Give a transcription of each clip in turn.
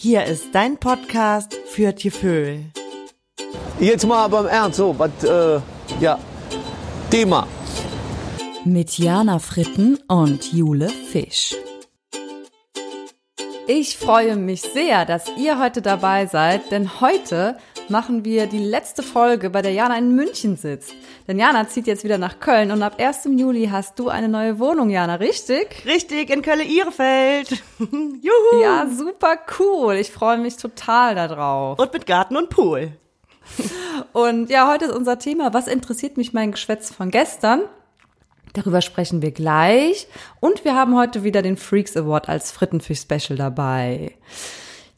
Hier ist dein Podcast für Tieföhl. Jetzt mal beim Ernst, so, was, äh, ja, Thema. Mit Jana Fritten und Jule Fisch. Ich freue mich sehr, dass ihr heute dabei seid, denn heute machen wir die letzte Folge, bei der Jana in München sitzt. Denn Jana zieht jetzt wieder nach Köln und ab 1. Juli hast du eine neue Wohnung, Jana, richtig? Richtig, in Köln-Ihrefeld. Juhu. Ja, super cool. Ich freue mich total darauf. Und mit Garten und Pool. Und ja, heute ist unser Thema, was interessiert mich mein Geschwätz von gestern? Darüber sprechen wir gleich. Und wir haben heute wieder den Freaks Award als Frittenfisch-Special dabei.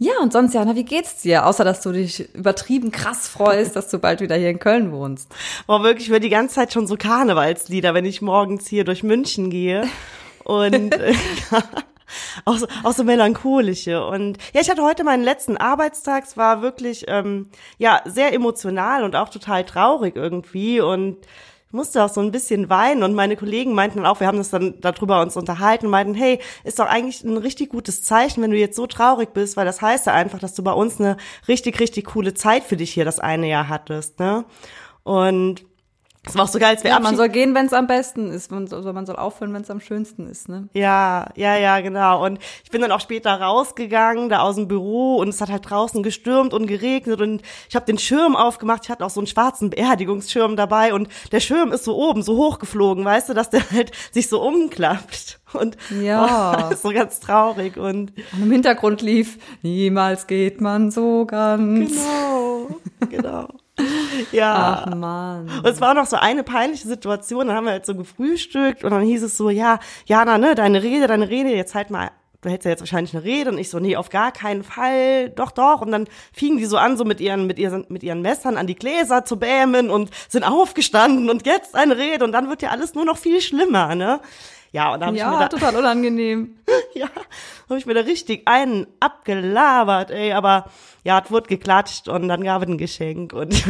Ja, und sonst, Jana, wie geht's dir? Außer, dass du dich übertrieben krass freust, dass du bald wieder hier in Köln wohnst. Boah, wirklich, ich höre die ganze Zeit schon so Karnevalslieder, wenn ich morgens hier durch München gehe. Und ja, auch, so, auch so melancholische. Und ja, ich hatte heute meinen letzten Arbeitstag. Es war wirklich, ähm, ja, sehr emotional und auch total traurig irgendwie. Und musste auch so ein bisschen weinen und meine Kollegen meinten auch, wir haben das dann darüber uns unterhalten und meinten, hey, ist doch eigentlich ein richtig gutes Zeichen, wenn du jetzt so traurig bist, weil das heißt ja einfach, dass du bei uns eine richtig, richtig coole Zeit für dich hier das eine Jahr hattest, ne? Und das war auch so geil, als wir ja, man soll gehen, wenn es am besten ist. Man soll, man soll aufhören, wenn es am schönsten ist, ne? Ja, ja, ja, genau. Und ich bin dann auch später rausgegangen, da aus dem Büro und es hat halt draußen gestürmt und geregnet und ich habe den Schirm aufgemacht. Ich hatte auch so einen schwarzen Beerdigungsschirm dabei und der Schirm ist so oben, so hochgeflogen, weißt du, dass der halt sich so umklappt. Und ja, oh, ist so ganz traurig und, und im Hintergrund lief, niemals geht man so ganz. Genau, genau. Ja. Ach man. Und es war auch noch so eine peinliche Situation, dann haben wir halt so gefrühstückt und dann hieß es so, ja, Jana, ne, deine Rede, deine Rede, jetzt halt mal du hättest ja jetzt wahrscheinlich eine Rede und ich so, nee, auf gar keinen Fall, doch, doch. Und dann fingen die so an, so mit ihren, mit ihren, mit ihren Messern an die Gläser zu bämen und sind aufgestanden und jetzt eine Rede und dann wird ja alles nur noch viel schlimmer, ne? Ja, und dann hab ja, ich mir da, total unangenehm. ja, habe ich mir da richtig einen abgelabert, ey, aber ja, es wurde geklatscht und dann gab es ein Geschenk und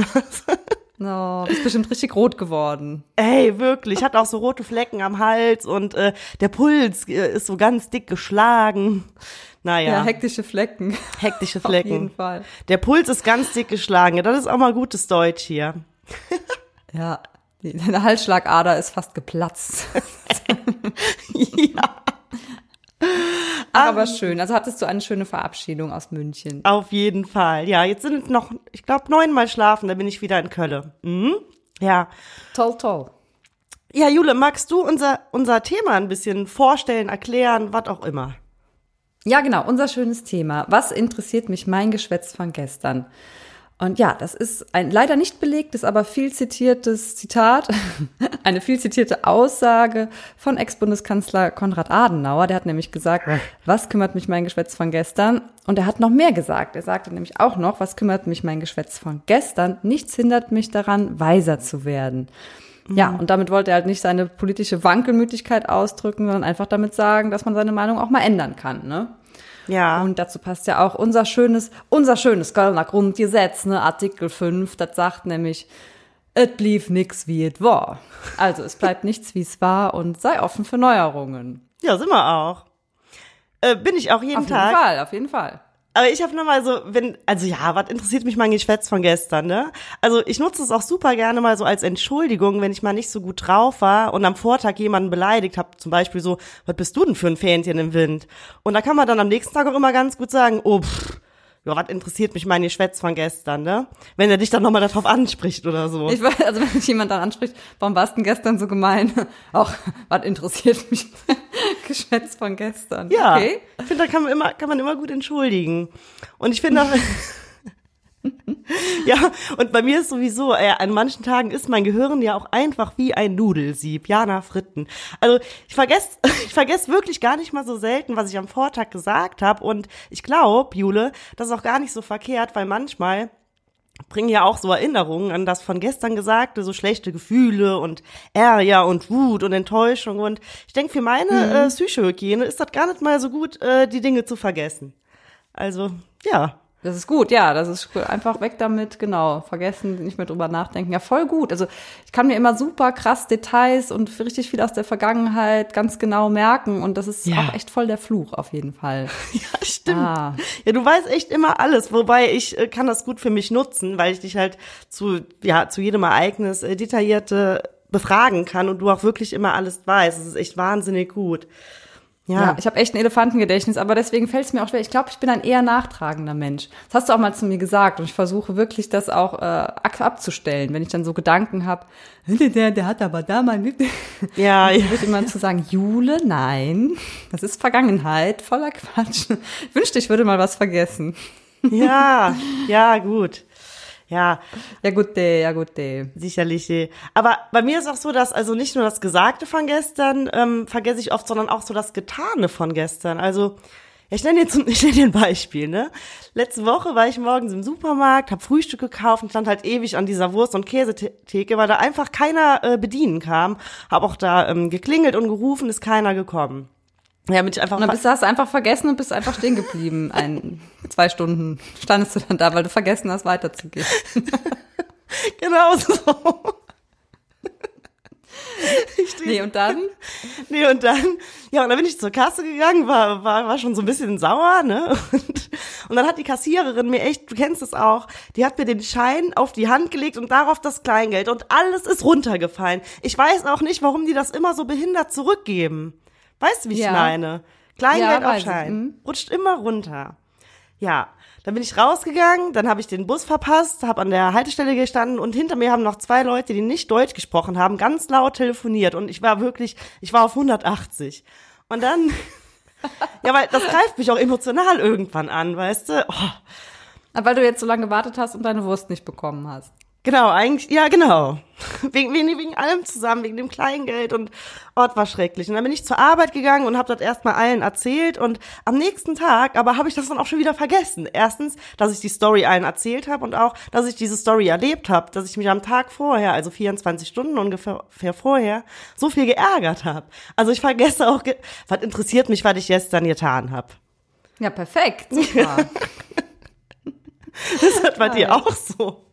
No, bist bestimmt richtig rot geworden. Ey, wirklich. Ich hatte auch so rote Flecken am Hals und äh, der Puls äh, ist so ganz dick geschlagen. Naja. Ja, hektische Flecken. Hektische Flecken. Auf jeden Fall. Der Puls ist ganz dick geschlagen. Das ist auch mal gutes Deutsch hier. Ja, deine Halsschlagader ist fast geplatzt. ja. Aber schön. Also hattest du eine schöne Verabschiedung aus München. Auf jeden Fall. Ja, jetzt sind noch, ich glaube, neunmal schlafen, dann bin ich wieder in Köln. Mhm. Ja. Toll, toll. Ja, Jule, magst du unser, unser Thema ein bisschen vorstellen, erklären, was auch immer? Ja, genau, unser schönes Thema. Was interessiert mich mein Geschwätz von gestern? Und ja, das ist ein leider nicht belegtes, aber viel zitiertes Zitat, eine viel zitierte Aussage von Ex-Bundeskanzler Konrad Adenauer. Der hat nämlich gesagt, was kümmert mich mein Geschwätz von gestern? Und er hat noch mehr gesagt. Er sagte nämlich auch noch, was kümmert mich mein Geschwätz von gestern? Nichts hindert mich daran, weiser zu werden. Ja, und damit wollte er halt nicht seine politische Wankelmütigkeit ausdrücken, sondern einfach damit sagen, dass man seine Meinung auch mal ändern kann, ne? Ja. Und dazu passt ja auch unser schönes, unser schönes Kölner Grundgesetz, ne, Artikel 5, das sagt nämlich, es blieb nix wie es war. Also es bleibt nichts wie es war und sei offen für Neuerungen. Ja, sind wir auch. Äh, bin ich auch jeden auf Tag. jeden Fall, auf jeden Fall. Aber ich habe mal so, wenn, also ja, was interessiert mich mein Geschwätz von gestern, ne? Also ich nutze es auch super gerne mal so als Entschuldigung, wenn ich mal nicht so gut drauf war und am Vortag jemanden beleidigt habe, zum Beispiel so, was bist du denn für ein Fähnchen im Wind? Und da kann man dann am nächsten Tag auch immer ganz gut sagen, oh, pff, ja, was interessiert mich mein Geschwätz von gestern, ne? Wenn er dich dann nochmal darauf anspricht oder so. Ich weiß, also wenn mich jemand dann anspricht, warum warst du denn gestern so gemein? Auch, was interessiert mich Geschwätz von gestern? Ja, Okay. ich finde, da kann man immer, kann man immer gut entschuldigen. Und ich finde auch, ja, und bei mir ist sowieso, äh, an manchen Tagen ist mein Gehirn ja auch einfach wie ein Nudelsieb, Jana Fritten. Also ich vergesse ich vergess wirklich gar nicht mal so selten, was ich am Vortag gesagt habe. Und ich glaube, Jule, das ist auch gar nicht so verkehrt, weil manchmal bringen ja auch so Erinnerungen an das von gestern Gesagte, so schlechte Gefühle und Ärger und Wut und Enttäuschung. Und ich denke, für meine Mhm. äh, Psychohygiene ist das gar nicht mal so gut, äh, die Dinge zu vergessen. Also, ja. Das ist gut, ja, das ist gut. einfach weg damit, genau, vergessen, nicht mehr drüber nachdenken. Ja, voll gut. Also ich kann mir immer super krass Details und richtig viel aus der Vergangenheit ganz genau merken und das ist Ja. auch echt voll der Fluch auf jeden Fall. Ja, stimmt. Ah. Ja, du weißt echt immer alles, wobei ich äh, kann das gut für mich nutzen, weil ich dich halt zu, ja, zu jedem Ereignis äh, detaillierte befragen kann und du auch wirklich immer alles weißt. Das ist echt wahnsinnig gut. Ja, Ja, ich habe echt ein Elefantengedächtnis, aber deswegen fällt es mir auch schwer. Ich glaube, ich bin ein eher nachtragender Mensch. Das hast du auch mal zu mir gesagt und ich versuche wirklich das auch äh, abzustellen, wenn ich dann so Gedanken habe, der, der hat aber da mal mit. ja, ja. wird immer zu sagen, Jule, nein, das ist Vergangenheit, voller Quatsch. Ich wünschte, ich würde mal was vergessen. ja, ja, gut. Ja, Ja gut, äh, ja gut. äh. sicherlich. äh. Aber bei mir ist auch so, dass also nicht nur das Gesagte von gestern ähm, vergesse ich oft, sondern auch so das Getane von gestern. Also ich nenne dir, zum, ich nenne dir ein Beispiel, ne? Letzte Woche war ich morgens im Supermarkt, habe Frühstück gekauft und stand halt ewig an dieser Wurst- und Käsetheke, weil da einfach keiner äh, bedienen kam. Habe auch da ähm, geklingelt und gerufen, ist keiner gekommen. Ja, ich einfach Und dann bist du, hast du einfach vergessen und bist einfach stehen geblieben. Ein, zwei Stunden standest du dann da, weil du vergessen hast, weiterzugehen. genau so. Nee, und dann? Nee, und dann, ja, und dann bin ich zur Kasse gegangen, war, war, war schon so ein bisschen sauer, ne? Und, und dann hat die Kassiererin mir echt, du kennst es auch, die hat mir den Schein auf die Hand gelegt und darauf das Kleingeld und alles ist runtergefallen. Ich weiß auch nicht, warum die das immer so behindert zurückgeben. Weißt du, wie ich Ja. meine? Kleingeld Ja, mhm. Rutscht immer runter. Ja, dann bin ich rausgegangen, dann habe ich den Bus verpasst, habe an der Haltestelle gestanden und hinter mir haben noch zwei Leute, die nicht Deutsch gesprochen haben, ganz laut telefoniert und ich war wirklich, ich war auf 180. Und dann, ja, weil das greift mich auch emotional irgendwann an, weißt du? Oh, Weil du jetzt so lange gewartet hast und deine Wurst nicht bekommen hast. Genau, eigentlich, ja, genau. Wegen, wegen, wegen allem zusammen, wegen dem Kleingeld und Ort war schrecklich. Und dann bin ich zur Arbeit gegangen und habe das erstmal allen erzählt und am nächsten Tag, aber habe ich das dann auch schon wieder vergessen. Erstens, dass ich die Story allen erzählt habe und auch, dass ich diese Story erlebt habe, dass ich mich am Tag vorher, also 24 Stunden ungefähr vorher, so viel geärgert habe. Also ich vergesse auch, was interessiert mich, was ich gestern getan habe. Ja, perfekt. Super. Das hat bei dir auch so.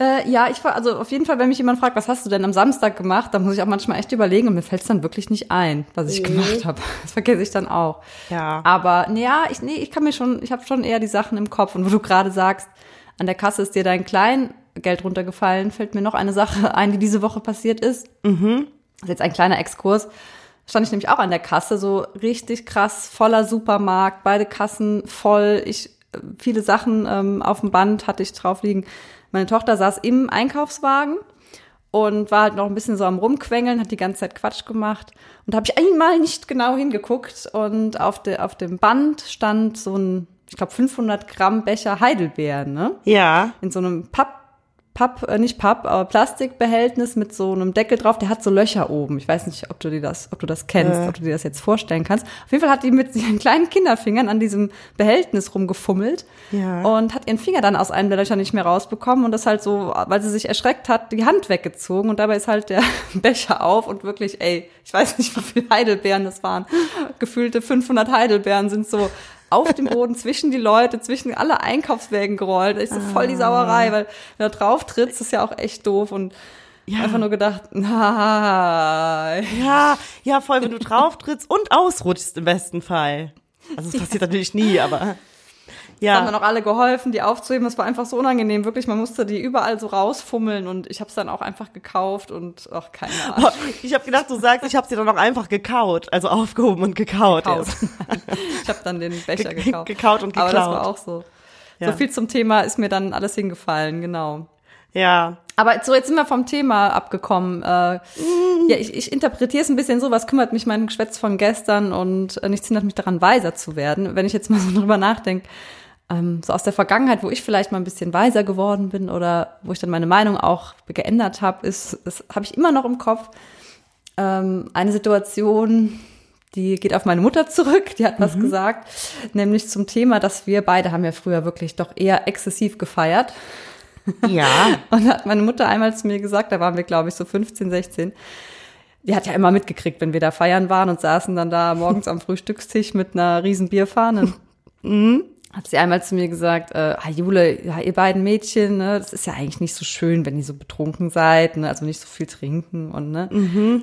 Äh, ja, ich war, also auf jeden Fall, wenn mich jemand fragt, was hast du denn am Samstag gemacht, dann muss ich auch manchmal echt überlegen und mir fällt es dann wirklich nicht ein, was ich gemacht habe. Das vergesse ich dann auch. Ja. Aber nee, ja, ich, nee, ich kann mir schon, ich habe schon eher die Sachen im Kopf. Und wo du gerade sagst, an der Kasse ist dir dein Kleingeld runtergefallen, fällt mir noch eine Sache ein, die diese Woche passiert ist. Mhm. Das ist jetzt ein kleiner Exkurs. Stand ich nämlich auch an der Kasse, so richtig krass, voller Supermarkt, beide Kassen voll. Ich viele Sachen ähm, auf dem Band hatte ich drauf liegen. Meine Tochter saß im Einkaufswagen und war halt noch ein bisschen so am rumquengeln, hat die ganze Zeit Quatsch gemacht und da habe ich einmal nicht genau hingeguckt und auf, de, auf dem Band stand so ein, ich glaube 500 Gramm Becher Heidelbeeren, ne? Ja. In so einem Papp, Papp, äh, nicht Papp, aber Plastikbehältnis mit so einem Deckel drauf, der hat so Löcher oben. Ich weiß nicht, ob du dir das, ob du das kennst, ob du dir das jetzt vorstellen kannst. Auf jeden Fall hat die mit ihren kleinen Kinderfingern an diesem Behältnis rumgefummelt Ja. und hat ihren Finger dann aus einem der Löcher nicht mehr rausbekommen und das halt so, weil sie sich erschreckt hat, die Hand weggezogen und dabei ist halt der Becher auf und wirklich, ey, ich weiß nicht, wie viele Heidelbeeren das waren. Gefühlte 500 Heidelbeeren sind so auf dem Boden zwischen die Leute, zwischen alle Einkaufswägen gerollt. Ich so voll die Sauerei, weil wenn du drauf trittst, ist ja auch echt doof und einfach nur gedacht, nein. Ja, ja, voll, wenn du drauf trittst und ausrutschst im besten Fall. Also das passiert natürlich nie, aber haben ja. dann auch alle geholfen, die aufzuheben. Es war einfach so unangenehm. Wirklich, man musste die überall so rausfummeln und ich habe es dann auch einfach gekauft und ach, keine Ahnung. Ich habe gedacht, du sagst, ich habe sie dann auch einfach gekaut, also aufgehoben und gekaut. Gekauft. erst. ich habe dann den Becher Ge- gekauft. gekaut und Aber das geklaut. war auch so. Ja. So viel zum Thema ist mir dann alles hingefallen, genau. Ja, Aber so, jetzt sind wir vom Thema abgekommen. Äh, Ja, ich, ich interpretiere es ein bisschen so, was kümmert mich mein Geschwätz von gestern und äh, nichts hindert mich daran, weiser zu werden. Wenn ich jetzt mal so drüber nachdenke, ähm, so aus der Vergangenheit, wo ich vielleicht mal ein bisschen weiser geworden bin oder wo ich dann meine Meinung auch geändert habe, ist, ist habe ich immer noch im Kopf ähm, eine Situation, die geht auf meine Mutter zurück, die hat was gesagt, nämlich zum Thema, dass wir beide haben ja früher wirklich doch eher exzessiv gefeiert. ja, Und hat meine Mutter einmal zu mir gesagt, da waren wir, glaube ich, so 15, 16. Die hat ja immer mitgekriegt, wenn wir da feiern waren und saßen dann da morgens am Frühstückstisch mit einer riesen Bierfahne. hat sie einmal zu mir gesagt, äh, ah, Jule, ja, ihr beiden Mädchen, ne, das ist ja eigentlich nicht so schön, wenn ihr so betrunken seid, ne, also nicht so viel trinken und ne,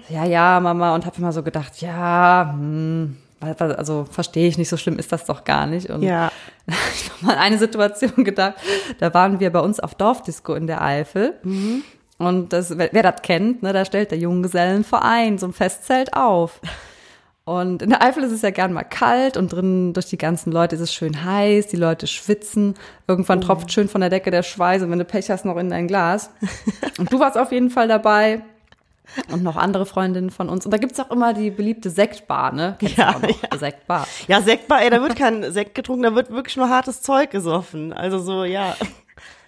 ja, ja, Mama, und habe immer so gedacht, ja, hm, also verstehe ich nicht, so schlimm ist das doch gar nicht. Und Ja. ich noch mal an eine Situation gedacht, da waren wir bei uns auf Dorfdisco in der Eifel. Und das, wer, wer das kennt, ne, da stellt der Junggesellenverein so ein Festzelt auf. Und in der Eifel ist es ja gern mal kalt und drin durch die ganzen Leute ist es schön heiß, die Leute schwitzen, irgendwann tropft schön von der Decke der Schweiß und wenn du Pech hast, noch in dein Glas. Und du warst auf jeden Fall dabei und noch andere Freundinnen von uns. Und da gibt's auch immer die beliebte Sektbar, ne? Kennst Ja, die Sektbar. Ja, Sektbar, ey, da wird kein Sekt getrunken, da wird wirklich nur hartes Zeug gesoffen. Also so, ja.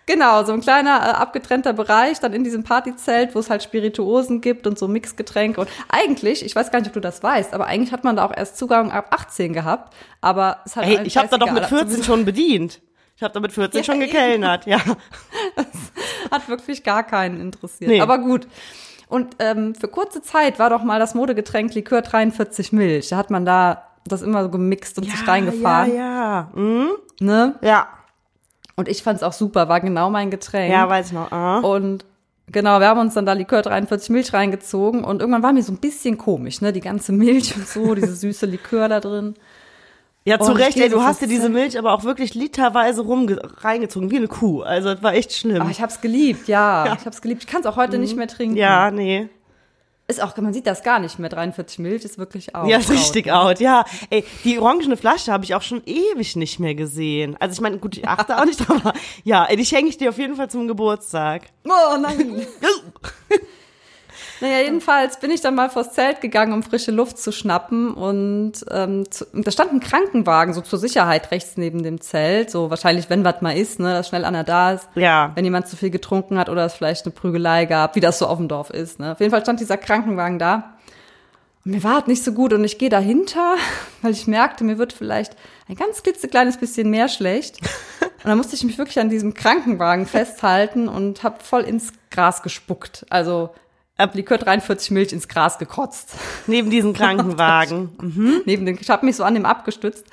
Genau, so ein kleiner äh, abgetrennter Bereich, dann in diesem Partyzelt, wo es halt Spirituosen gibt und so Mixgetränke. Und eigentlich, ich weiß gar nicht, ob du das weißt, aber eigentlich hat man da auch erst Zugang ab 18 gehabt. Aber es hat Ey, ich habe da doch mit scheißegal, 14 schon bedient. Ich habe da mit 14 Ja, schon gekellnert, ja. Hat wirklich gar keinen interessiert. Nee. Aber gut. Und ähm, für kurze Zeit war doch mal das Modegetränk Likör 43 Milch. Da hat man da das immer so gemixt und sich reingefahren. Ja, ja. Mhm. Ne? Ja, Und ich fand's auch super, war genau mein Getränk. ja, weiß ich noch. Ah. Und genau, wir haben uns dann da Likör 43 Milch reingezogen und irgendwann war mir so ein bisschen komisch, ne? Die ganze Milch und so, diese süße Likör da drin. Ja, zu Und Recht, ey, du hast dir diese. Milch aber auch wirklich literweise rumge reingezogen, wie eine Kuh. Also, das war echt schlimm. Aber ich hab's geliebt, ja. Ja. Ich hab's geliebt. Ich kann's auch heute nicht mehr trinken. ja, nee. Ist auch, man sieht das gar nicht mehr. 43 Milch ist wirklich out. Ja, ist richtig ne? out. Ja, ey, die orangene Flasche habe ich auch schon ewig nicht mehr gesehen. Also ich meine, gut, ich achte auch nicht drauf, aber ja, ey, die schenke ich dir auf jeden Fall zum Geburtstag. Oh nein. Naja, jedenfalls bin ich dann mal vors Zelt gegangen, um frische Luft zu schnappen. Und ähm, zu, da stand ein Krankenwagen so zur Sicherheit rechts neben dem Zelt. So wahrscheinlich, wenn was mal ist, ne, dass schnell einer da ist. Ja. Wenn jemand zu viel getrunken hat oder es vielleicht eine Prügelei gab, wie das so auf dem Dorf ist. Ne? Auf jeden Fall stand dieser Krankenwagen da. Und mir war halt nicht so gut und ich gehe dahinter, weil ich merkte, mir wird vielleicht ein ganz klitzekleines bisschen mehr schlecht. Und dann musste ich mich wirklich an diesem Krankenwagen festhalten und habe voll ins Gras gespuckt. Also hab Likör 43 Milch ins Gras gekotzt. Neben diesem Krankenwagen. Neben dem, ich habe mich so an dem abgestützt.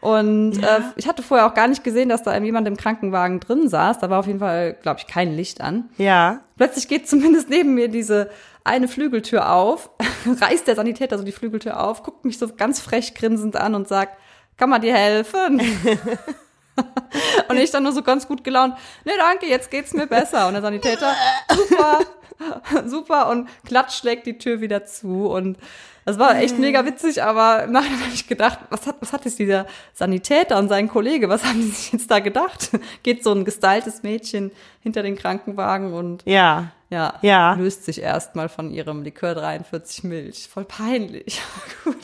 Und äh, ich hatte vorher auch gar nicht gesehen, dass da jemand im Krankenwagen drin saß. Da war auf jeden Fall, glaube ich, kein Licht an. Ja. Plötzlich geht zumindest neben mir diese eine Flügeltür auf, reißt der Sanitäter so die Flügeltür auf, guckt mich so ganz frech grinsend an und sagt, kann man dir helfen? und ich dann nur so ganz gut gelaunt, nee, danke, jetzt geht's mir besser. Und der Sanitäter, super, super. Und klatsch schlägt die Tür wieder zu. Und das war echt mega witzig, aber im Nachhinein habe ich gedacht, was hat, was hat jetzt dieser Sanitäter und sein Kollege, was haben die sich jetzt da gedacht? Geht so ein gestyltes Mädchen hinter den Krankenwagen und Ja. ja, Ja. löst sich erstmal von ihrem Likör 43 Milch. Voll peinlich.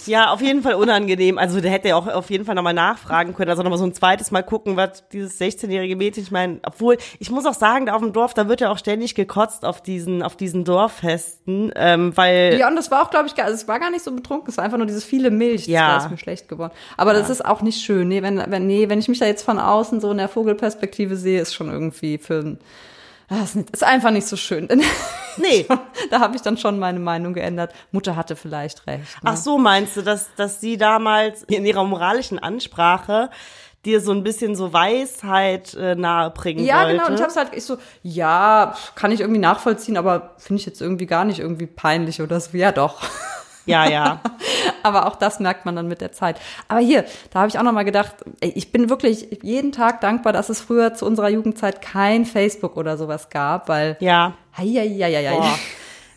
Ja, auf jeden Fall unangenehm. Also der hätte ja auch auf jeden Fall nochmal nachfragen können. Also nochmal so ein zweites Mal gucken, was dieses 16-jährige Mädchen, ich meine, obwohl, ich muss auch sagen, da auf dem Dorf, da wird ja auch ständig gekotzt auf diesen, auf diesen Dorffesten, ähm, weil, Ja, und das war auch, glaube ich, gar, also es war gar nicht so betrunken. Es war einfach nur dieses viele Milch. Das Ja. war ist mir schlecht geworden. Aber das ist auch nicht schön. Nee, wenn, wenn, nee, wenn ich mich da jetzt von außen so in der Vogelperspektive sehe, ist schon irgendwie für ein, das ist, nicht, ist einfach nicht so schön. nee. da habe ich dann schon meine Meinung geändert. Mutter hatte vielleicht recht. Ne? Ach so, meinst du, dass, dass sie damals in ihrer moralischen Ansprache dir so ein bisschen so Weisheit äh, nahebringen Ja, wollte? genau. Und ich hab's halt, ich so, ja, kann ich irgendwie nachvollziehen, aber finde ich jetzt irgendwie gar nicht irgendwie peinlich oder so. Ja, doch. Ja, ja. Aber auch das merkt man dann mit der Zeit. Aber hier, da habe ich auch noch mal gedacht, ich bin wirklich jeden Tag dankbar, dass es früher zu unserer Jugendzeit kein Facebook oder sowas gab, weil Ja. Heieieiei. Boah.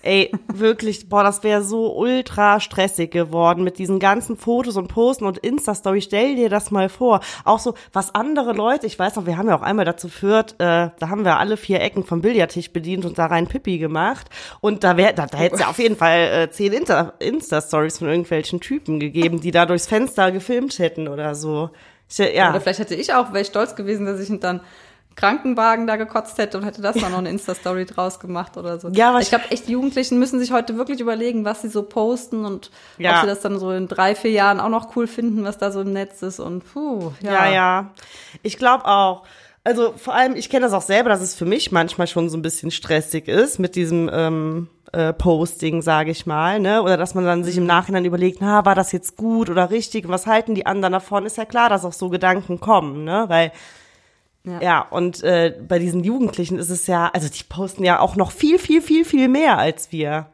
Ey, wirklich, boah, das wäre so ultra stressig geworden mit diesen ganzen Fotos und Posten und Insta-Story. Stell dir das mal vor. Auch so, was andere Leute, ich weiß noch, wir haben ja auch einmal dazu führt, äh, da haben wir alle vier Ecken vom Billardtisch bedient und da rein Pipi gemacht. Und da wäre, da, da hätte es ja auf jeden Fall äh, zehn Insta- Insta-Stories von irgendwelchen Typen gegeben, die da durchs Fenster gefilmt hätten oder so. Ich, ja. Oder vielleicht hätte ich auch, wäre ich stolz gewesen, dass ich dann Krankenwagen da gekotzt hätte und hätte das dann noch eine Insta-Story draus gemacht oder so. Ja, aber ich glaube, echt, die Jugendlichen müssen sich heute wirklich überlegen, was sie so posten und Ja. ob sie das dann so in drei, vier Jahren auch noch cool finden, was da so im Netz ist und puh, Ja, ja. Ich glaube auch. Also vor allem, ich kenne das auch selber, dass es für mich manchmal schon so ein bisschen stressig ist mit diesem ähm, äh, Posting, sage ich mal, ne? Oder dass man dann sich im Nachhinein überlegt, na, war das jetzt gut oder richtig? Was halten die anderen davon? Ist ja klar, dass auch so Gedanken kommen, ne? Weil ja, ja und äh, bei diesen Jugendlichen ist es ja, also die posten ja auch noch viel, viel, viel, viel mehr als wir.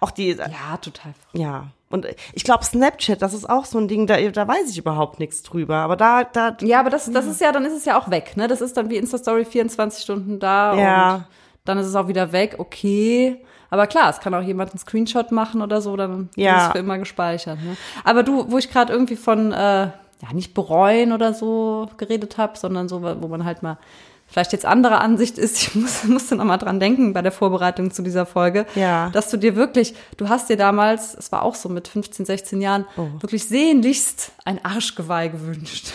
Auch die. Ja, total. Ja. Und ich glaube, Snapchat, das ist auch so ein Ding, da, da weiß ich überhaupt nichts drüber. Aber da, da. Ja, aber das, das ist ja, dann ist es ja auch weg, ne? Das ist dann wie Insta-Story 24 Stunden da Ja. und dann ist es auch wieder weg, okay. Aber klar, es kann auch jemand einen Screenshot machen oder so, dann Ja. ist es für immer gespeichert. Ne? Aber du, wo ich gerade irgendwie von, äh, ja, nicht bereuen oder so geredet habe, sondern so, wo man halt mal vielleicht jetzt anderer Ansicht ist, ich muss, musste noch mal dran denken bei der Vorbereitung zu dieser Folge, Ja. dass du dir wirklich, du hast dir damals, es war auch so mit 15, 16 Jahren, Oh. wirklich sehnlichst ein Arschgeweih gewünscht.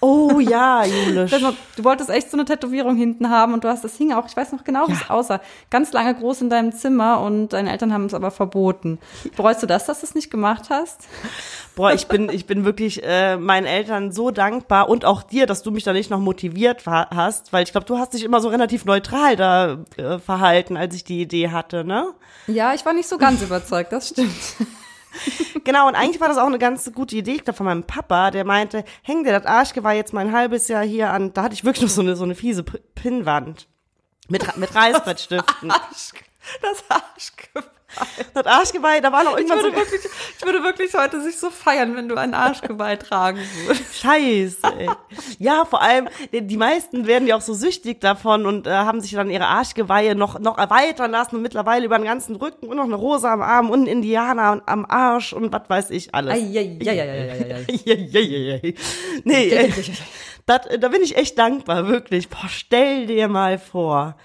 Oh ja, Julisch. Du wolltest echt so eine Tätowierung hinten haben und du hast das hing auch, ich weiß noch genau, wie es aussah. Ganz lange groß in deinem Zimmer und deine Eltern haben es aber verboten. Bereust du das, dass du es nicht gemacht hast? Boah, ich bin, ich bin wirklich äh, meinen Eltern so dankbar und auch dir, dass du mich da nicht noch motiviert hast, weil ich glaube, du hast dich immer so relativ neutral da äh, verhalten, als ich die Idee hatte, ne? Ja, ich war nicht so ganz überzeugt, das stimmt. Genau, und eigentlich war das auch eine ganz gute Idee, ich glaub, von meinem Papa, der meinte, häng dir das Arschgeweih jetzt mal ein halbes Jahr hier an. Da hatte ich wirklich noch so eine, so eine fiese P- Pinnwand. Mit, mit Reißbrettstiften. Das Arschgeweih. Das Arschgeweih, da war noch Ich irgendwann so würde, wirklich, ich würde wirklich heute sich so feiern, wenn du ein Arschgeweih tragen würdest. Scheiße, ey. Ja, vor allem, die, meisten werden ja auch so süchtig davon und äh, haben sich dann ihre Arschgeweihe noch, noch erweitern lassen und mittlerweile über den ganzen Rücken und noch eine Rose am Arm und einen Indianer am Arsch und was weiß ich alles. Nee, äh, das, da bin ich echt dankbar, wirklich. Boah, stell dir mal vor.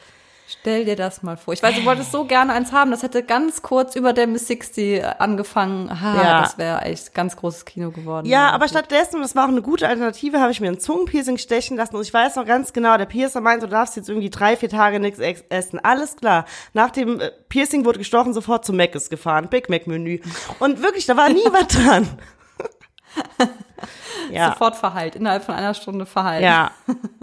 Stell dir das mal vor. Ich weiß, du wolltest so gerne eins haben. Das hätte ganz kurz über der Miss 60 angefangen. Ha, Ja. das wäre echt ganz großes Kino geworden. Ja, aber stattdessen, und das war auch eine gute Alternative, habe ich mir ein Zungenpiercing stechen lassen. Und ich weiß noch ganz genau, der Piercer meinte, du darfst jetzt irgendwie drei, vier Tage nichts essen. Alles klar. Nach dem äh, Piercing wurde gestochen, sofort zu Mc's gefahren. Big Mac Menü. Und wirklich, da war nie was dran. ja. Sofort verheilt, innerhalb von einer Stunde verheilt. Ja.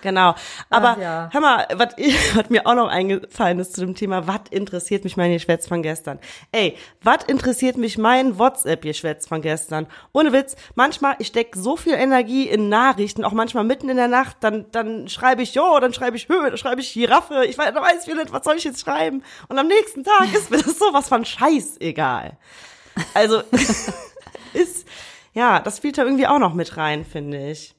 Genau. Aber Ach ja. hör mal, was mir auch noch eingefallen ist zu dem Thema, was interessiert mich mein Geschwätz von gestern? Ey, was interessiert mich mein WhatsApp-Geschwätz von gestern? Ohne Witz, manchmal, ich steck so viel Energie in Nachrichten, auch manchmal mitten in der Nacht, dann, dann schreibe ich, jo, dann schreibe ich Höhe, dann schreibe ich Giraffe, ich weiß, weiß ich nicht, was soll ich jetzt schreiben? Und am nächsten Tag ist mir das sowas von scheißegal. Also, ist, ja, das spielt da irgendwie auch noch mit rein, finde ich.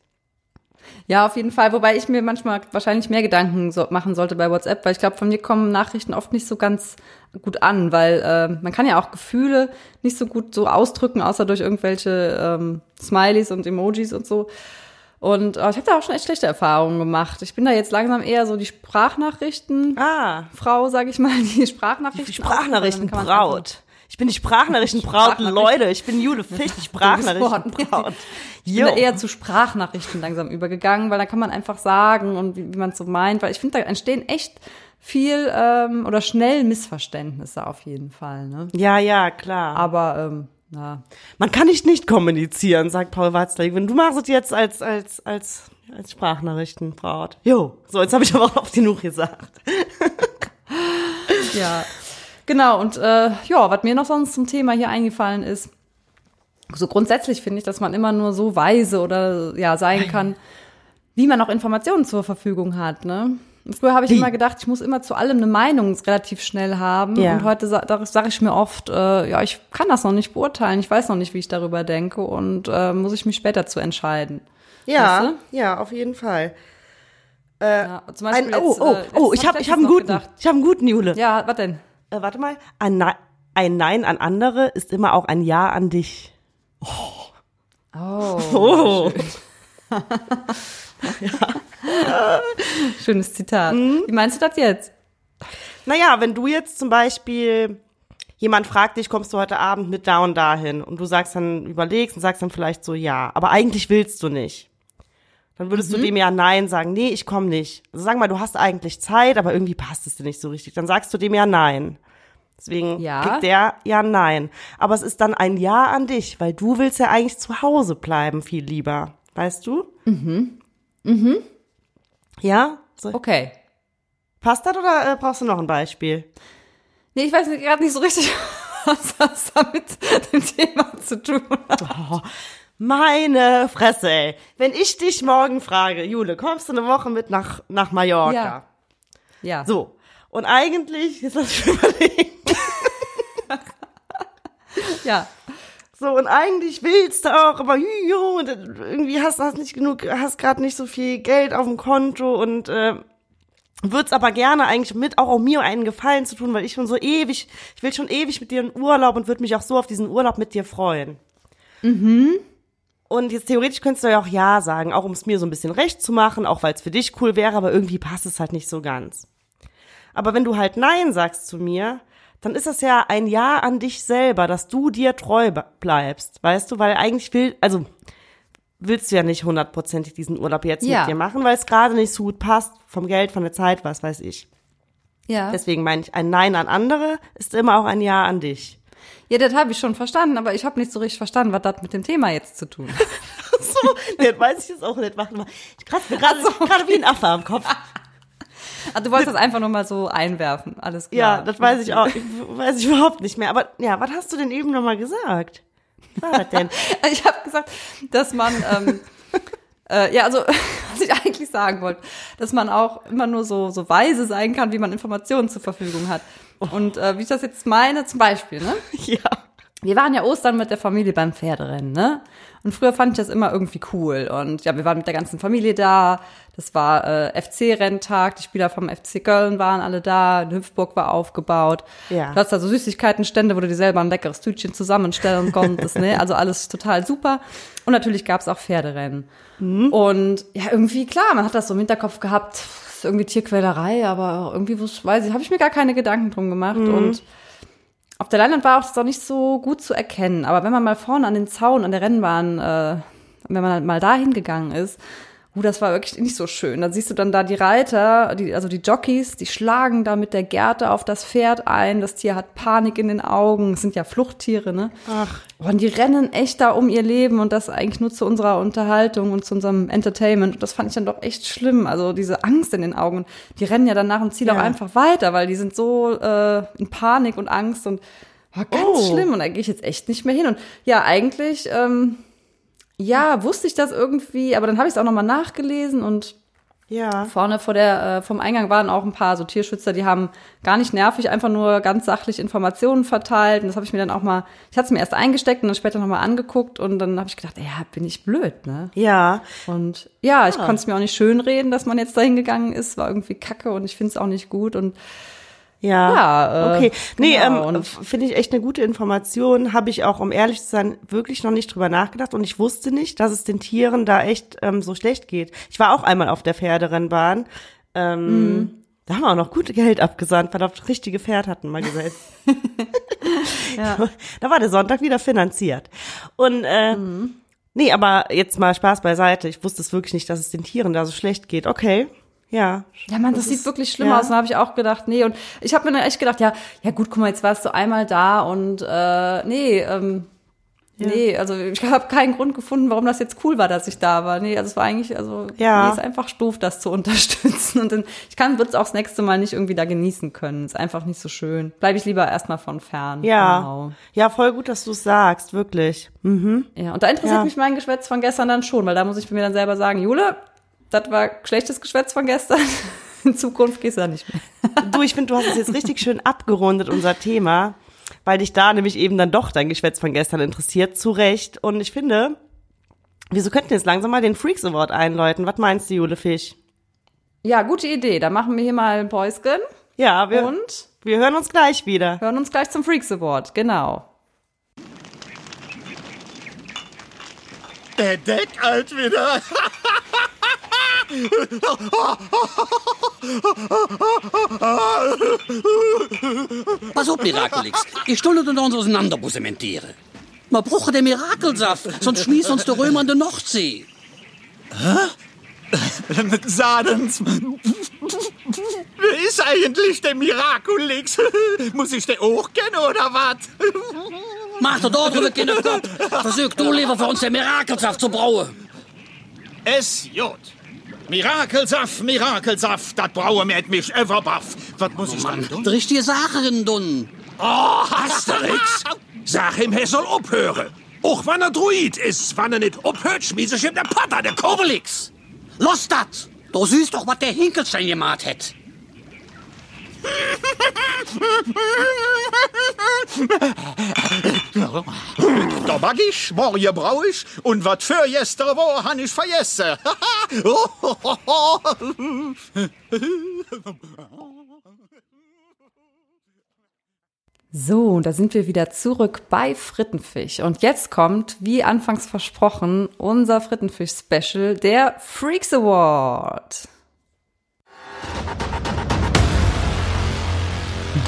Ja, auf jeden Fall. Wobei ich mir manchmal wahrscheinlich mehr Gedanken so machen sollte bei WhatsApp, weil ich glaube, von mir kommen Nachrichten oft nicht so ganz gut an, weil äh, man kann ja auch Gefühle nicht so gut so ausdrücken, außer durch irgendwelche ähm, Smileys und Emojis und so. Und äh, ich habe da auch schon echt schlechte Erfahrungen gemacht. Ich bin da jetzt langsam eher so die Sprachnachrichten. Ah, Frau, sag ich mal, die Sprachnachrichten. Die Sprachnachrichtenbraut. Braut. Ich bin die Sprachnachrichtenbraut, Sprachnachrichten. Leute. Ich bin Jude Ficht, die Sprachnachrichtenbraut. Ich bin da eher zu Sprachnachrichten langsam übergegangen, weil da kann man einfach sagen und wie, wie man es so meint, weil ich finde, da entstehen echt viel ähm, oder schnell Missverständnisse auf jeden Fall. Ne? Ja, ja, klar. Aber ähm, na, Man kann nicht nicht kommunizieren, sagt Paul Watzlawick. Wenn du machst es jetzt als als als als Sprachnachrichtenbraut. Jo, so jetzt habe ich aber auch oft genug gesagt. ja. Genau, und äh, ja, was mir noch sonst zum Thema hier eingefallen ist, so grundsätzlich finde ich, dass man immer nur so weise oder ja sein kann, wie man auch Informationen zur Verfügung hat. Ne? Früher habe ich Wie? immer gedacht, ich muss immer zu allem eine Meinung relativ schnell haben. Ja. Und heute sa sage ich mir oft, äh, ja, ich kann das noch nicht beurteilen, ich weiß noch nicht, wie ich darüber denke und äh, muss ich mich später zu entscheiden. Ja, Weißt ja, auf jeden Fall. Ja, zum Ein, Beispiel oh, jetzt, oh, äh, oh, ich habe hab ich hab einen guten. gedacht. Ich habe einen guten Jule. Ja, was denn? Äh, warte mal. Ein, Nein- ein Nein an andere ist immer auch ein Ja an dich. Oh. Oh. Schönes Zitat. Mhm. Wie meinst du das jetzt? Naja, wenn du jetzt zum Beispiel, jemand fragt dich, kommst du heute Abend mit da und dahin und du sagst dann, überlegst und sagst dann vielleicht so ja, aber eigentlich willst du nicht. Dann würdest Mhm. du dem ja Nein sagen, nee, ich komme nicht. Also sag mal, du hast eigentlich Zeit, aber irgendwie passt es dir nicht so richtig. Dann sagst du dem ja Nein. Deswegen Ja. kriegt der ja Nein. Aber es ist dann ein Ja an dich, weil du willst ja eigentlich zu Hause bleiben, viel lieber. Weißt du? Ja? So, Okay. Passt das oder äh, brauchst du noch ein Beispiel? Nee, ich weiß gerade nicht so richtig, was das da mit dem Thema zu tun hat. Meine Fresse, ey. Wenn ich dich morgen frage, Jule, kommst du eine Woche mit nach, nach Mallorca? Ja. Ja. So. Und eigentlich, jetzt lass mich überlegen. Ja. So, und eigentlich willst du auch, aber jo, und irgendwie hast du nicht genug, hast gerade nicht so viel Geld auf dem Konto und äh, würd's aber gerne eigentlich mit auch um mir einen Gefallen zu tun, weil ich schon so ewig, ich will schon ewig mit dir in Urlaub und würde mich auch so auf diesen Urlaub mit dir freuen. Und jetzt theoretisch könntest du ja auch Ja sagen, auch um es mir so ein bisschen recht zu machen, auch weil es für dich cool wäre, aber irgendwie passt es halt nicht so ganz. Aber wenn du halt Nein sagst zu mir, dann ist das ja ein Ja an dich selber, dass du dir treu bleibst, weißt du, weil eigentlich will, also willst du ja nicht hundertprozentig diesen Urlaub jetzt Ja. mit dir machen, weil es gerade nicht so gut passt, vom Geld, von der Zeit, was weiß ich. Ja. Deswegen meine ich, ein Nein an andere ist immer auch ein Ja an dich. Ja, das habe ich schon verstanden, aber ich habe nicht so richtig verstanden, was das mit dem Thema jetzt zu tun hat. so, nee, das weiß ich jetzt auch nicht. Warte mal. Ich mir gerade gerade wie ein Affe am Kopf. Ah, du wolltest das einfach nur mal so einwerfen, alles Ja, klar. das weiß ich auch. Ich weiß ich überhaupt nicht mehr. Aber ja, was hast du denn eben nochmal gesagt? Was war das denn? Ich habe gesagt, dass man, ähm, äh, ja, also, was ich eigentlich sagen wollte, dass man auch immer nur so, so weise sein kann, wie man Informationen zur Verfügung hat. Und äh, wie ich das jetzt meine, zum Beispiel, ne? ja. Wir waren ja Ostern mit der Familie beim Pferderennen, ne? Und früher fand ich das immer irgendwie cool. Und ja, wir waren mit der ganzen Familie da. Das war äh, FC-Renntag. Die Spieler vom FC Köln waren alle da. Eine Hüpfburg war aufgebaut. Ja. Du hast da so Süßigkeitenstände, wo du dir selber ein leckeres Tütchen zusammenstellen konntest, ne? Also alles total super. Und natürlich gab's auch Pferderennen. Und ja, irgendwie, klar, man hat das so im Hinterkopf gehabt, ist irgendwie Tierquälerei, aber irgendwie, weiß ich, habe ich mir gar keine Gedanken drum gemacht. Und auf der Leinwand war auch das auch nicht so gut zu erkennen. Aber wenn man mal vorne an den Zaun, an der Rennbahn, äh, wenn man mal da hingegangen ist, uh, das war wirklich nicht so schön. Da siehst du dann da die Reiter, die, also die Jockeys, die schlagen da mit der Gerte auf das Pferd ein. Das Tier hat Panik in den Augen. Es sind ja Fluchttiere, ne? Ach. Und die rennen echt da um ihr Leben und das eigentlich nur zu unserer Unterhaltung und zu unserem Entertainment. Und das fand ich dann doch echt schlimm. Also diese Angst in den Augen. Die rennen ja dann nach dem Ziel Ja. auch einfach weiter, weil die sind so äh, in Panik und Angst und war ganz Oh. schlimm. Und da gehe ich jetzt echt nicht mehr hin. Und ja, eigentlich, ähm, ja, wusste ich das irgendwie, aber dann habe ich es auch nochmal nachgelesen und Ja. Vorne vor der, äh, vom Eingang waren auch ein paar so Tierschützer, die haben gar nicht nervig, einfach nur ganz sachlich Informationen verteilt. Und das habe ich mir dann auch mal, ich hatte es mir erst eingesteckt und dann später nochmal angeguckt und dann habe ich gedacht, ja, bin ich blöd, ne? Ja. Und ja, ich Ah. konnte es mir auch nicht schönreden, dass man jetzt da hingegangen ist, war irgendwie kacke und ich finde es auch nicht gut und Ja. Ja, äh, okay. Nee, genau. ähm, finde ich echt eine gute Information. Habe ich auch, um ehrlich zu sein, wirklich noch nicht drüber nachgedacht. Und ich wusste nicht, dass es den Tieren da echt ähm, so schlecht geht. Ich war auch einmal auf der Pferderennbahn. Ähm, Mhm. Da haben wir auch noch gut Geld abgesandt, weil wir auf richtige Pferd hatten, mal gesagt. ja. Da war der Sonntag wieder finanziert. Und äh, Mhm. nee, aber jetzt mal Spaß beiseite. Ich wusste es wirklich nicht, dass es den Tieren da so schlecht geht. Okay. Ja. Ja, man, das, sieht ist- wirklich schlimm ja. aus. Und da habe ich auch gedacht, nee. Und ich habe mir dann echt gedacht, ja, ja gut, guck mal, jetzt warst du einmal da und äh, nee, ähm, nee, also ich habe keinen Grund gefunden, warum das jetzt cool war, dass ich da war. Nee, also es war eigentlich, also Ja. nee, ist einfach doof, das zu unterstützen. Und dann, ich kann, würde es auch das nächste Mal nicht irgendwie da genießen können. Ist einfach nicht so schön. Bleibe ich lieber erstmal von fern. Ja. Genau. Ja, voll gut, dass du es sagst, wirklich. Mhm. Ja, und da interessiert Ja. mich mein Geschwätz von gestern dann schon, weil da muss ich mir dann selber sagen, Jule, das war schlechtes Geschwätz von gestern. In Zukunft gehst du da nicht mehr. Du, ich finde, du hast es jetzt richtig schön abgerundet, unser Thema, weil dich da nämlich eben dann doch dein Geschwätz von gestern interessiert, zu Recht. Und ich finde, wieso könnten wir jetzt langsam mal den Freaks Award einläuten? Was meinst du, Jule Fisch? Ja, gute Idee. Da machen wir hier mal ein Päuschen Ja, wir, und wir hören uns gleich wieder. hören uns gleich zum Freaks Award. Genau. Der Deckalt wieder. Pas op, Miraculix. Ich stullet und uns auseinander busementieren. Wir brauchen den Mirakelsaft, sonst schmissen uns die Römer an die Nordsee. Sadens. Wer ist eigentlich der Miraculix? Muss ich den auch kennen oder was? Mach dir dort drüber keine Kopf. Versuch du lieber für uns den Mirakelsaft zu brauen. SJ. Mirakelsaft, Mirakelsaft, das brauche mir mich ever baff. Was muss ich dann Mann, tun? die richtige Sache, Dun. Oh, Asterix! Sag ihm, er soll abhören. Auch wenn er Druid ist, wenn er nicht abhört, schmiese ich ihm der Potter, der Kobelix. Los dat! Du siehst doch, was der Hinkelstein gemacht hat. Da mag ich, morgen brauch ich, und wat für gestern war, han ich vergessen. So, da sind wir wieder zurück bei Frittenfisch. Und jetzt kommt, wie anfangs versprochen, unser Frittenfisch-Special, der Freaks Award.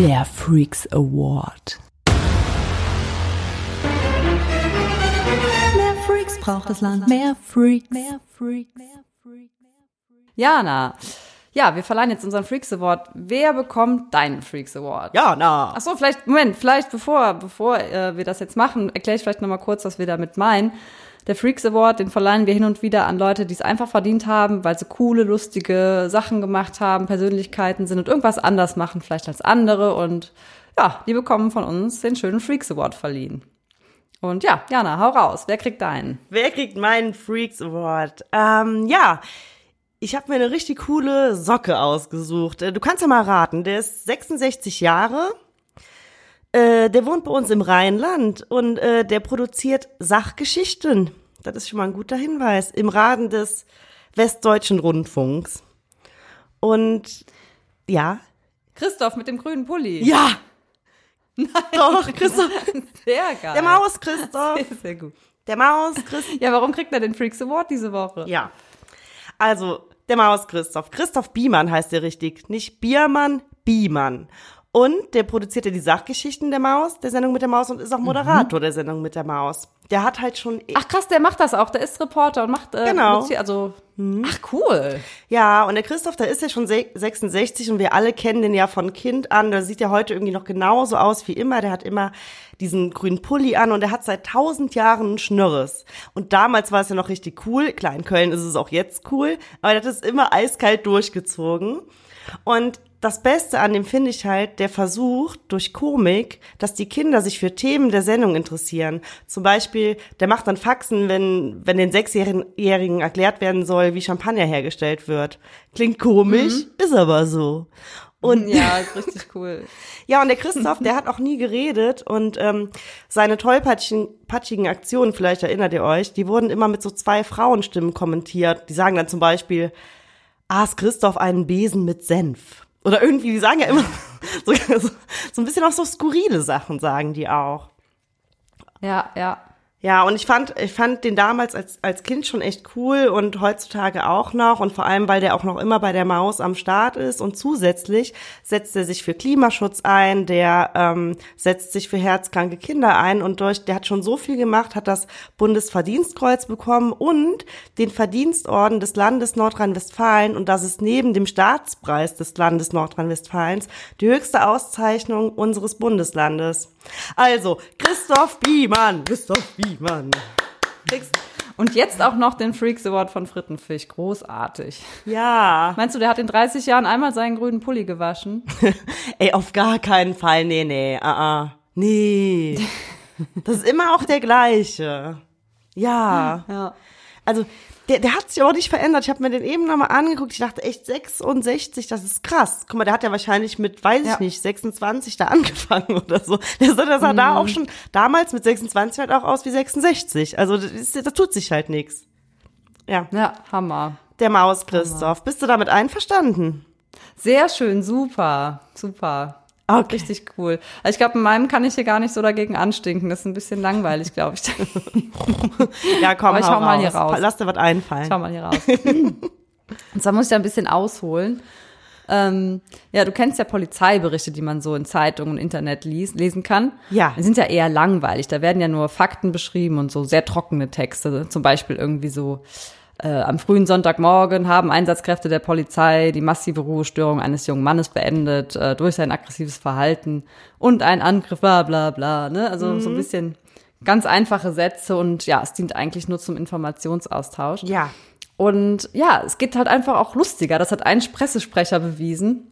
Der Freaks Award. Mehr Freaks braucht das Land. Mehr Freaks. Mehr Freaks. Jana, ja, wir verleihen jetzt unseren Freaks Award. Wer bekommt deinen Freaks Award? Ja, na. Ach so, vielleicht, Moment, vielleicht bevor, bevor äh, wir das jetzt machen, erkläre ich vielleicht nochmal kurz, was wir damit meinen. Der Freaks Award, den verleihen wir hin und wieder an Leute, die es einfach verdient haben, weil sie coole, lustige Sachen gemacht haben, Persönlichkeiten sind und irgendwas anders machen, vielleicht als andere. Und ja, die bekommen von uns den schönen Freaks Award verliehen. Und ja, Jana, hau raus. Wer kriegt deinen? Wer kriegt meinen Freaks Award? Ähm, ja, ich habe mir eine richtig coole Socke ausgesucht. Äh, Du kannst ja mal raten, der ist 66 Jahre. Äh, der wohnt bei uns im Rheinland und äh, der produziert Sachgeschichten. Das ist schon mal ein guter Hinweis. Im Rahmen des Westdeutschen Rundfunks. Und ja, Christoph mit dem grünen Pulli. ja. Doch, Christoph. Sehr geil. Der Maus Christoph. Sehr, sehr gut. Der Maus Christoph. Ja, warum kriegt er den Freaks Award diese Woche? Ja. Also, der Maus Christoph. Christoph Biemann heißt der richtig. Nicht Biermann, Biemann. Und der produziert ja die Sachgeschichten der Maus, der Sendung mit der Maus und ist auch Moderator der Sendung mit der Maus. Der hat halt schon. Ach krass, der macht das auch. Der ist Reporter und macht äh, Genau. produziert- also ach cool. Ja, und der Christoph, der ist ja schon se- 66 und wir alle kennen den ja von Kind an. Der sieht ja heute irgendwie noch genauso aus wie immer. Der hat immer diesen grünen Pulli an und der hat seit tausend Jahren einen Schnürres. Und damals war es ja noch richtig cool. Klar, in Köln ist es auch jetzt cool, aber der hat es immer eiskalt durchgezogen. Und das Beste an dem finde ich halt, der versucht durch Komik, dass die Kinder sich für Themen der Sendung interessieren. Zum Beispiel, der macht dann Faxen, wenn, wenn den Sechsjährigen erklärt werden soll, wie Champagner hergestellt wird. Klingt komisch, ist aber so. Und Ja, ist richtig cool. ja, und der Christoph, der hat auch nie geredet und ähm, seine tollpatschigen patschigen Aktionen, vielleicht erinnert ihr euch, die wurden immer mit so zwei Frauenstimmen kommentiert. Die sagen dann zum Beispiel, aß Christoph einen Besen mit Senf. Oder irgendwie, die sagen ja immer so, so, ein bisschen auch so skurrile Sachen, sagen die auch. Ja, ja. Ja, und ich fand, ich fand den damals als, als Kind schon echt cool und heutzutage auch noch. Und vor allem, weil der auch noch immer bei der Maus am Start ist. Und zusätzlich setzt er sich für Klimaschutz ein, der ähm, setzt sich für herzkranke Kinder ein. Und durch, der hat schon so viel gemacht, hat das Bundesverdienstkreuz bekommen und den Verdienstorden des Landes Nordrhein-Westfalen. Und das ist neben dem Staatspreis des Landes Nordrhein-Westfalens die höchste Auszeichnung unseres Bundeslandes. Also, Christoph Biemann, Christoph Biemann. Kriegst, Und jetzt auch noch den Freaks Award von Frittenfisch. Großartig. ja. Meinst du, der hat in 30 Jahren einmal seinen grünen Pulli gewaschen? Ey, auf gar keinen Fall, nee, nee, ah, ah. Nee. Das ist immer auch der gleiche. Ja. Ja. Also, der, der hat sich auch nicht verändert. Ich habe mir den eben nochmal angeguckt. Ich dachte echt 66, das ist krass. Guck mal, der hat ja wahrscheinlich mit, weiß Ja. ich nicht, 26 da angefangen oder so. Der sah, der sah da auch schon damals mit 26 halt auch aus wie 66. Also, das tut sich halt nichts. Ja, Ja, Hammer. der Maus Christoph. Bist du damit einverstanden? Sehr schön, super, super. Okay. Richtig cool. Also ich glaube, in meinem kann ich hier gar nicht so dagegen anstinken. Das ist ein bisschen langweilig, glaube ich. Ja, komm, Aber ich hau mal hier raus. Lass dir was einfallen. Schau mal hier raus. Und zwar muss ich da ein bisschen ausholen. Ähm, ja, du kennst ja Polizeiberichte, die man so in Zeitungen und Internet liest, lesen kann. Ja. Die sind ja eher langweilig. Da werden ja nur Fakten beschrieben und so sehr trockene Texte. Zum Beispiel irgendwie so, am frühen Sonntagmorgen haben Einsatzkräfte der Polizei die massive Ruhestörung eines jungen Mannes beendet äh, durch sein aggressives Verhalten und einen Angriff, bla bla bla. Ne? Also so ein bisschen ganz einfache Sätze und ja, es dient eigentlich nur zum Informationsaustausch. Ja. Und ja, es geht halt einfach auch lustiger. Das hat ein Pressesprecher bewiesen.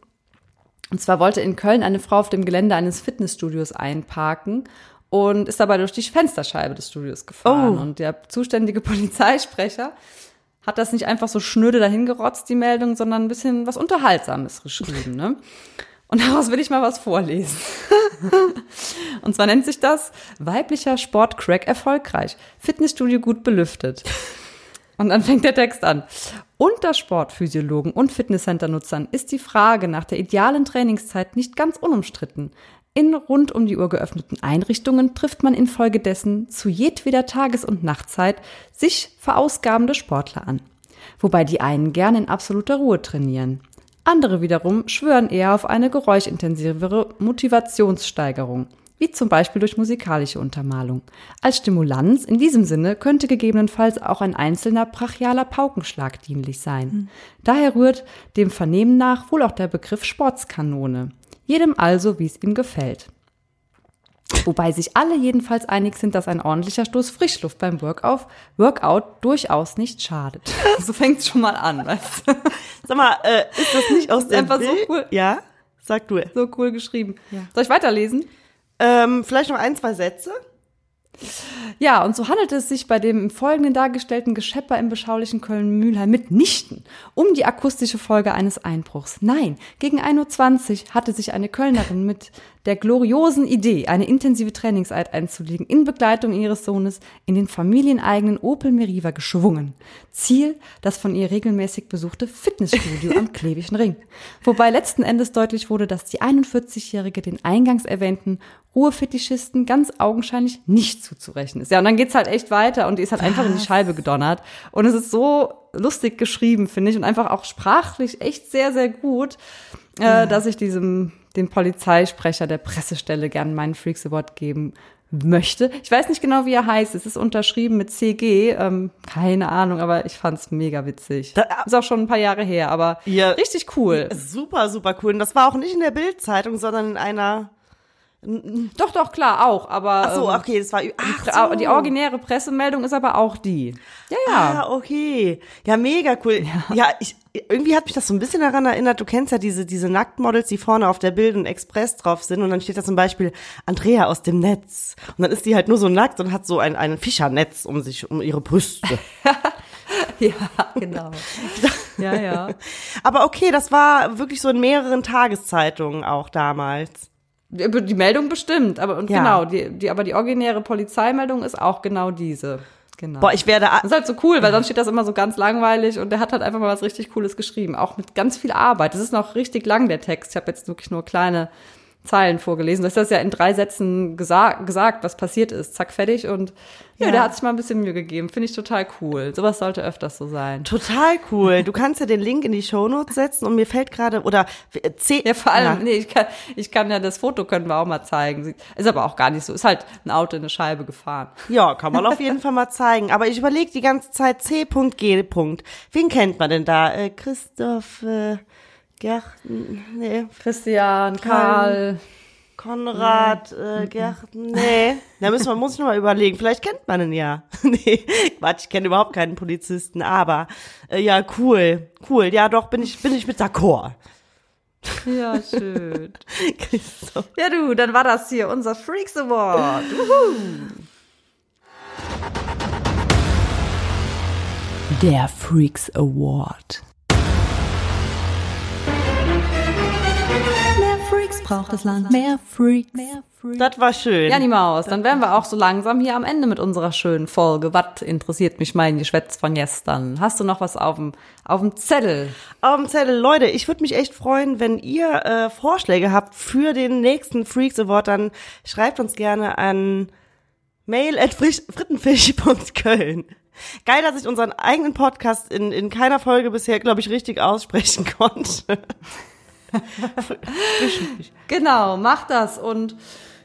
Und zwar wollte in Köln eine Frau auf dem Gelände eines Fitnessstudios einparken und ist dabei durch die Fensterscheibe des Studios gefahren. Oh. Und der zuständige Polizeisprecher hat das nicht einfach so schnöde dahingerotzt, die Meldung, sondern ein bisschen was Unterhaltsames geschrieben. Ne? Und daraus will ich mal was vorlesen. Und zwar nennt sich das weiblicher Sportcrack erfolgreich. Fitnessstudio gut belüftet. Und dann fängt der Text an. Unter Sportphysiologen und Fitnesscenter-Nutzern ist die Frage nach der idealen Trainingszeit nicht ganz unumstritten. In rund um die Uhr geöffneten Einrichtungen trifft man infolgedessen zu jedweder Tages- und Nachtzeit sich verausgabende Sportler an. Wobei die einen gern in absoluter Ruhe trainieren. Andere wiederum schwören eher auf eine geräuschintensivere Motivationssteigerung, wie zum Beispiel durch musikalische Untermalung. Als Stimulanz in diesem Sinne könnte gegebenenfalls auch ein einzelner brachialer Paukenschlag dienlich sein. Daher rührt dem Vernehmen nach wohl auch der Begriff Sportskanone. Jedem also, wie es ihm gefällt. Wobei sich alle jedenfalls einig sind, dass ein ordentlicher Stoß Frischluft beim Workout, Workout durchaus nicht schadet. So fängt's schon mal an, weißt du? Sag mal, äh, ist das nicht aus ist dem einfach so Bild? cool. Ja? Sag du. So cool geschrieben. Soll ich weiterlesen? Ähm, vielleicht noch ein, zwei Sätze? Ja, und so handelt es sich bei dem im Folgenden dargestellten Geschepper im beschaulichen Köln-Mühlheim mitnichten um die akustische Folge eines Einbruchs. Nein, gegen 1.20 Uhr hatte sich eine Kölnerin mit der gloriosen Idee, eine intensive Trainingseinheit einzulegen, in Begleitung ihres Sohnes in den familieneigenen Opel Meriva geschwungen. Ziel, das von ihr regelmäßig besuchte Fitnessstudio am Klevischen Ring. Wobei letzten Endes deutlich wurde, dass die 41-Jährige den eingangs erwähnten Ruhefetischisten ganz augenscheinlich nicht zuzurechnen ist. Ja, und dann geht's halt echt weiter und die ist halt einfach in die Scheibe gedonnert. Und es ist so lustig geschrieben, finde ich, und einfach auch sprachlich echt sehr, sehr gut, äh, dass ich diesem, dem Polizeisprecher der Pressestelle gern meinen Freaks Award geben möchte. Ich weiß nicht genau, wie er heißt. Es ist unterschrieben mit CG. Ähm, keine Ahnung, aber ich fand's mega witzig. Da- ist auch schon ein paar Jahre her, aber Ja. richtig cool. Super, super cool. Und das war auch nicht in der Bildzeitung, sondern in einer. Doch, doch, klar, auch. Aber Ach so, ähm, okay, das war. die, Ach so. die originäre Pressemeldung ist aber auch die. Ja, ja. Ah, okay. Ja, mega cool. Ja, ich, irgendwie hat mich das so ein bisschen daran erinnert, du kennst ja diese, diese Nacktmodels, die vorne auf der Bild und Express drauf sind und dann steht da zum Beispiel Andrea aus dem Netz. Und dann ist die halt nur so nackt und hat so ein, ein Fischernetz um sich, um ihre Brüste. Ja, genau. ja, ja. Aber okay, das war wirklich so in mehreren Tageszeitungen auch damals. Die Meldung bestimmt, aber und Ja. genau, die, die, aber die originäre Polizeimeldung ist auch genau diese. Genau. Boah, ich werde, Das ist halt so cool, weil sonst steht das immer so ganz langweilig und der hat halt einfach mal was richtig Cooles geschrieben, auch mit ganz viel Arbeit. Das ist noch richtig lang, der Text. Ich habe jetzt wirklich nur kleine Zeilen vorgelesen. Das ist das ja in drei Sätzen gesa gesagt, was passiert ist. Zack, fertig. Und ja, Ja. der hat sich mal ein bisschen Mühe gegeben. Finde ich total cool. Sowas sollte öfters so sein. total cool. Du kannst ja den Link in die Shownotes setzen und mir fällt gerade, oder äh, C. Ja, vor allem, nee, ich kann, ich kann ja das Foto können wir auch mal zeigen. Ist aber auch gar nicht so. Ist halt ein Auto in eine Scheibe gefahren. Ja, kann man auf jeden Fall mal zeigen. Aber ich überlege die ganze Zeit C.G. Wen kennt man denn da? Äh, Christoph äh, Gerten, nee, Christian, Karl. Konrad, äh, Gerten, nee. Da müssen wir, muss ich noch mal überlegen. Vielleicht kennt man ihn ja. nee, Quatsch, ich kenne überhaupt keinen Polizisten, aber äh, ja, cool, cool. Ja, doch, bin ich, bin ich mit d'accord. Ja, schön. Ja, du, dann war das hier unser Freaks Award. Der Freaks Award. Braucht das Land. Mehr Freaks. Mehr Freaks. Das war schön. Ja, die Maus, dann wären wir auch so langsam hier am Ende mit unserer schönen Folge. Was interessiert mich mein Geschwätz von gestern? Hast du noch was auf dem, auf dem Zettel? Auf dem Zettel, Leute, ich würde mich echt freuen, wenn ihr äh, Vorschläge habt für den nächsten Freaks Award, dann schreibt uns gerne an mail at frittenfisch.köln. Geil, dass ich unseren eigenen Podcast in, in keiner Folge bisher, glaube ich, richtig aussprechen konnte. Genau, macht das und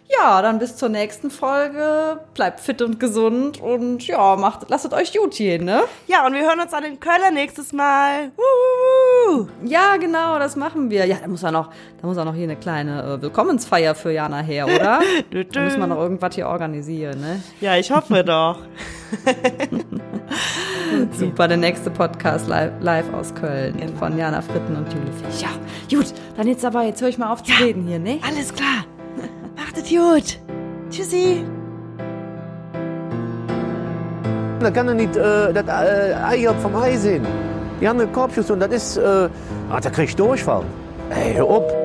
ja, dann bis zur nächsten Folge. Bleibt fit und gesund und ja, macht, lasst euch gut gehen, ne? Ja, und wir hören uns an den Kölner nächstes Mal. Wuhu. Ja, genau, das machen wir. Ja, da muss ja noch, da muss auch noch hier eine kleine äh, Willkommensfeier für Jana her, oder? Da müssen wir noch irgendwas hier organisieren, ne? Ja, ich hoffe doch. super. Der nächste Podcast live, live aus Köln Genau. von Jana Fritten und Jule Fisch. Ja, gut. Dann jetzt aber, jetzt höre ich mal auf zu reden hier, ne? Alles klar. Macht es gut. Tschüssi. Da kann er nicht äh, das äh, Ei vom Ei sehen. Die haben einen Korbschuss und das ist. Äh, ah, da krieg ich Durchfall. Ey, hör auf.